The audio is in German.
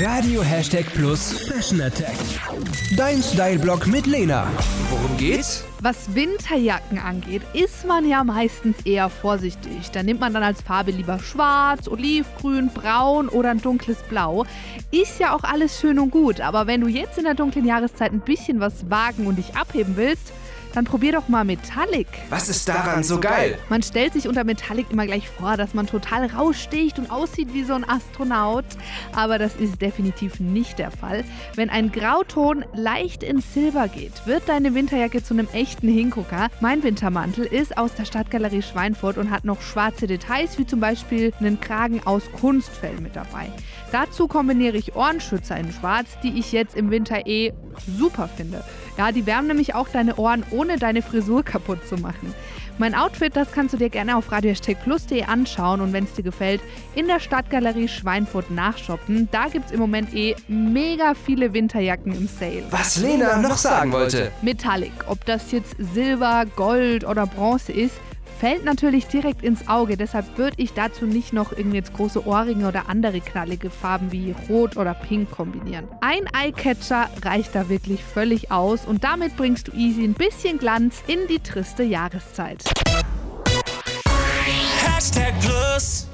Radio Hashtag Plus Fashion Attack. Dein Style-Blog mit Lena. Worum geht's? Was Winterjacken angeht, ist man ja meistens eher vorsichtig. Da nimmt man dann als Farbe lieber schwarz, olivgrün, braun oder ein dunkles Blau. Ist ja auch alles schön und gut, aber wenn du jetzt in der dunklen Jahreszeit ein bisschen was wagen und dich abheben willst, dann probier doch mal Metallic. Was ist daran so geil? Man stellt sich unter Metallic immer gleich vor, dass man total raussticht und aussieht wie so ein Astronaut. Aber das ist definitiv nicht der Fall. Wenn ein Grauton leicht ins Silber geht, wird deine Winterjacke zu einem echten Hingucker. Mein Wintermantel ist aus der Stadtgalerie Schweinfurt und hat noch schwarze Details, wie zum Beispiel einen Kragen aus Kunstfell mit dabei. Dazu kombiniere ich Ohrenschützer in Schwarz, die ich jetzt im Winter eh super finde. Ja, die wärmen nämlich auch deine Ohren, ohne deine Frisur kaputt zu machen. Mein Outfit, das kannst du dir gerne auf radiohashtagplus.de anschauen und wenn es dir gefällt, in der Stadtgalerie Schweinfurt nachshoppen. Da gibt es im Moment eh mega viele Winterjacken im Sale. Was Lena noch sagen wollte. Metallic, ob das jetzt Silber, Gold oder Bronze ist, fällt natürlich direkt ins Auge. Deshalb würde ich dazu nicht noch irgendwie jetzt große Ohrringe oder andere knallige Farben wie Rot oder Pink kombinieren. Ein Eyecatcher reicht da wirklich völlig aus und damit bringst du easy ein bisschen Glanz in die triste Jahreszeit. Hashtag Plus.